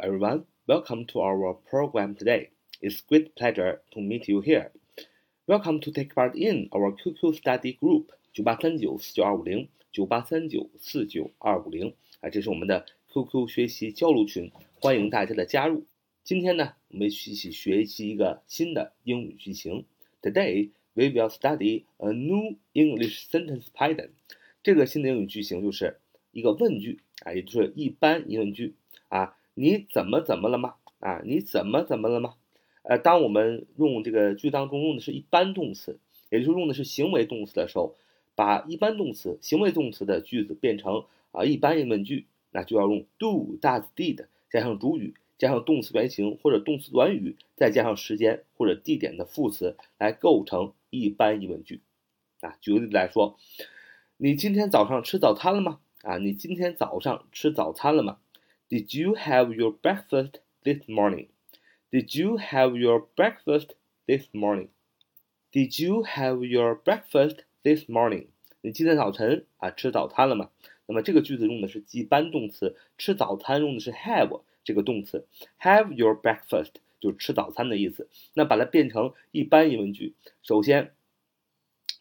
everyone. welcome to our program today. It's great pleasure to meet you here. Welcome to take part in our QQ study group 九八三九四九二五零九八三九四九二五零啊，这是我们的 QQ 学习交流群，欢迎大家的加入。今天呢，我们一起学习一个新的英语句型。Today we will study a new English sentence pattern. 这个新的英语句型就是一个问句啊，也就是一般疑问句啊。你怎么怎么了吗？啊，你怎么怎么了吗？呃，当我们用这个句当中用的是一般动词，也就是用的是行为动词的时候，把一般动词、行为动词的句子变成啊一般疑问句，那就要用 do、does、did 加上主语，加上动词原形或者动词短语，再加上时间或者地点的副词来构成一般疑问句。啊，举个例子来说，你今天早上吃早餐了吗？啊，你今天早上吃早餐了吗？Did you have your breakfast this morning? Did you have your breakfast this morning? Did you have your breakfast this morning? 你今天早晨啊吃早餐了吗？那么这个句子用的是一般动词，吃早餐用的是 have 这个动词，have your breakfast 就是吃早餐的意思。那把它变成一般疑问句，首先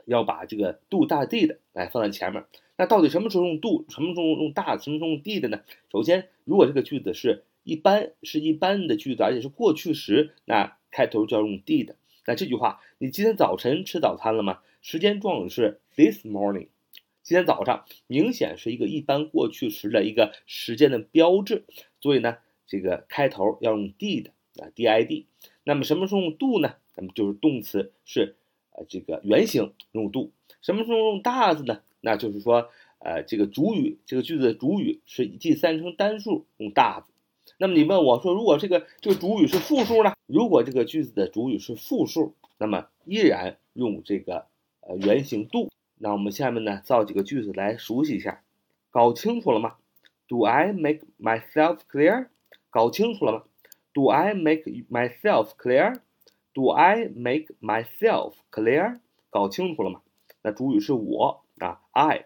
要把这个 do 大 did 来放在前面。那到底什么时候用 do，什么时候用 does，，什么时候用 did 呢？首先，如果这个句子是一般是一般的句子，而且是过去时，那开头就要用 did。那这句话，你今天早晨吃早餐了吗？时间状语是 this morning。今天早上明显是一个一般过去时的一个时间的标志，所以呢，这个开头要用 did 啊，did。那么什么时候用 do 呢？那么就是动词是呃这个原形用 do。什么时候用 does 呢？那就是说，呃，这个主语，这个句子的主语是第三人称单数，用 does。那么你问我说，如果这个这个主语是复数呢？如果这个句子的主语是复数，那么依然用这个呃原形 do。那我们下面呢造几个句子来熟悉一下，搞清楚了吗？Do I make myself clear？搞清楚了吗？Do I make myself clear？Do I make myself clear？搞清楚了吗？那主语是我。啊，I，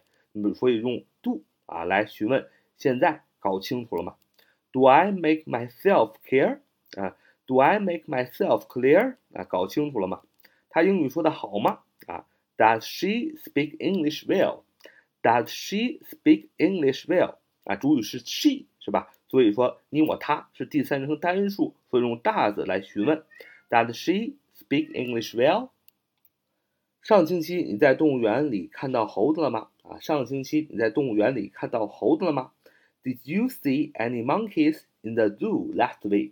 所以用 do 啊来询问，现在搞清楚了吗？Do I make myself clear？啊，Do I make myself clear？啊，搞清楚了吗？他英语说的好吗？啊，Does she speak English well？Does she speak English well？啊，主语是 she 是吧？所以说你我他是第三人称单数，所以用 does 来询问，Does she speak English well？上星期你在动物园里看到猴子了吗？啊，上星期你在动物园里看到猴子了吗？Did you see any monkeys in the zoo last week?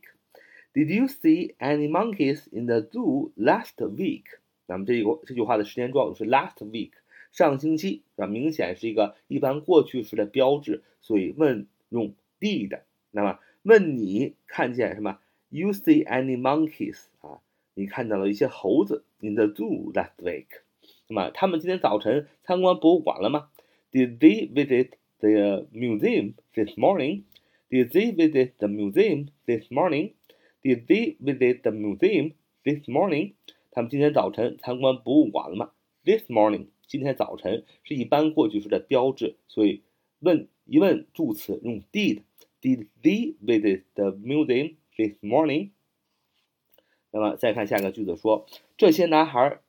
Did you see any monkeys in the zoo last week? 那么这个这句话的时间状语是 last week，上星期，啊，明显是一个一般过去时的标志，所以问用 did。那么问你看见什么？You see any monkeys？啊，你看到了一些猴子 in the zoo last week。那么他们今天早晨参观博物馆了吗？Did they visit the museum this morning? Did they visit the museum this morning? Did they visit the museum this morning? 他们今天早晨参观博物馆了吗？This morning，今天早晨是一般过去时的标志，所以问疑问助词用 did。Did they visit the museum this morning？那么再看下一个句子说，这些男孩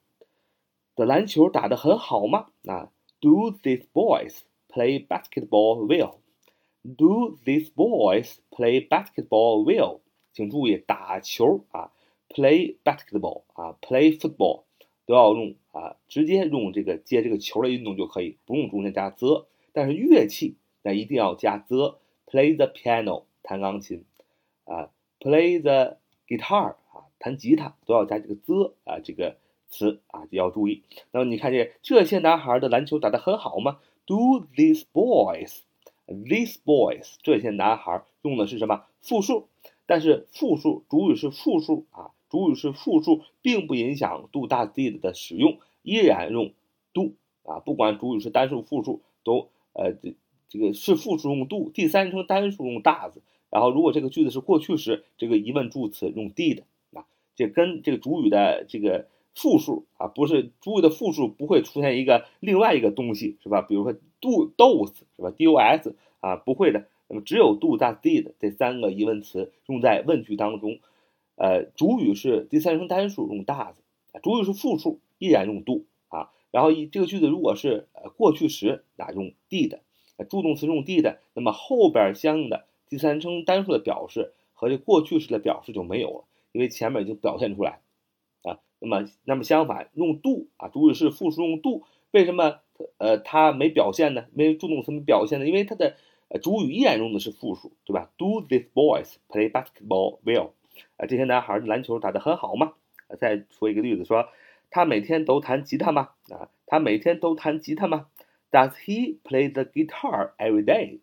的篮球打得很好吗？啊，Do these boys play basketball well? Do these boys play basketball well? 请注意，打球啊，play basketball 啊，play football 都要用啊，直接用这个接这个球的运动就可以，不用中间加 the。但是乐器那一定要加 the。Play the piano 弹钢琴啊，play the guitar 啊，弹吉他都要加这个 the 啊，这个。词啊，就要注意。那么你看见这些男孩的篮球打得很好吗？Do these boys, these boys，这些男孩用的是什么复数？但是复数主语是复数啊，主语是复数，并不影响 do does did 的使用，依然用 do 啊，不管主语是单数复数，都呃这这个是复数用 do，第三人称单数用 does，然后如果这个句子是过去时，这个疑问助词用 did 啊，这跟这个主语的这个。复数啊，不是主语的复数不会出现一个另外一个东西，是吧？比如说 do dos 是吧？dos 啊，不会的，那么只有 do、does、did 这三个疑问词用在问句当中。呃，主语是第三人称单数用 does，主语是复数依然用 do 啊。然后一这个句子如果是呃过去时，那用 did，助动词用 did，那么后边相应的第三人称单数的表示和这过去时的表示就没有了，因为前面已经表现出来。那么那么相反用 do 啊，主语是复数用 do，为什么呃它没表现呢？因为助动词没表现呢？因为它的主语依然用的是复数，对吧？Do these boys play basketball well？啊，这些男孩篮球打得很好吗？再说一个例子，说他每天都弹吉他吗？啊，他每天都弹吉他吗？Does he play the guitar every day?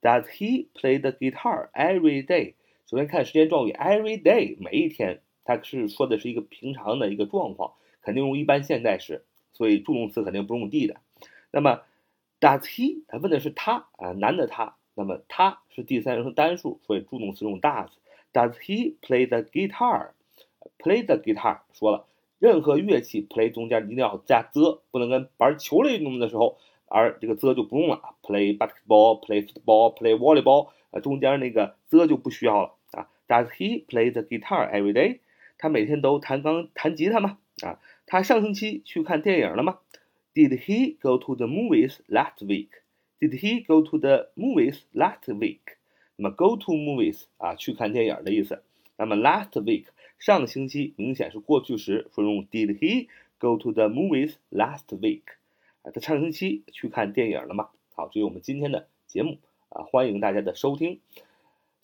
Does he play the guitar every day? 首先看时间状语 every day，每一天，它是说的是一个平常的一个状况，肯定用一般现在时，所以助动词肯定不用 d 的。那么 Does he？他问的是他啊，男的他，那么他是第三人称单数，所以助动词用 does。Does he play the guitar? Play the guitar 说了，任何乐器 play 中间一定要加 the，不能跟玩球类运动的时候，而这个 the 就不用了。Play basketball, play football, play volleyball，啊，中间那个 the 就不需要了啊。Does he play the guitar every day？他每天都弹钢弹吉他吗？啊，他上星期去看电影了吗？Did he go to the movies last week? Did he go to the movies last week? 那么 go to movies 啊，去看电影的意思。那么 last week 上星期明显是过去时，说用 Did he go to the movies last week？啊，他上星期去看电影了吗？好，这是我们今天的节目啊，欢迎大家的收听。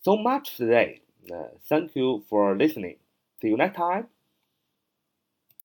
So much today. Uh, thank you for listening. See you next time.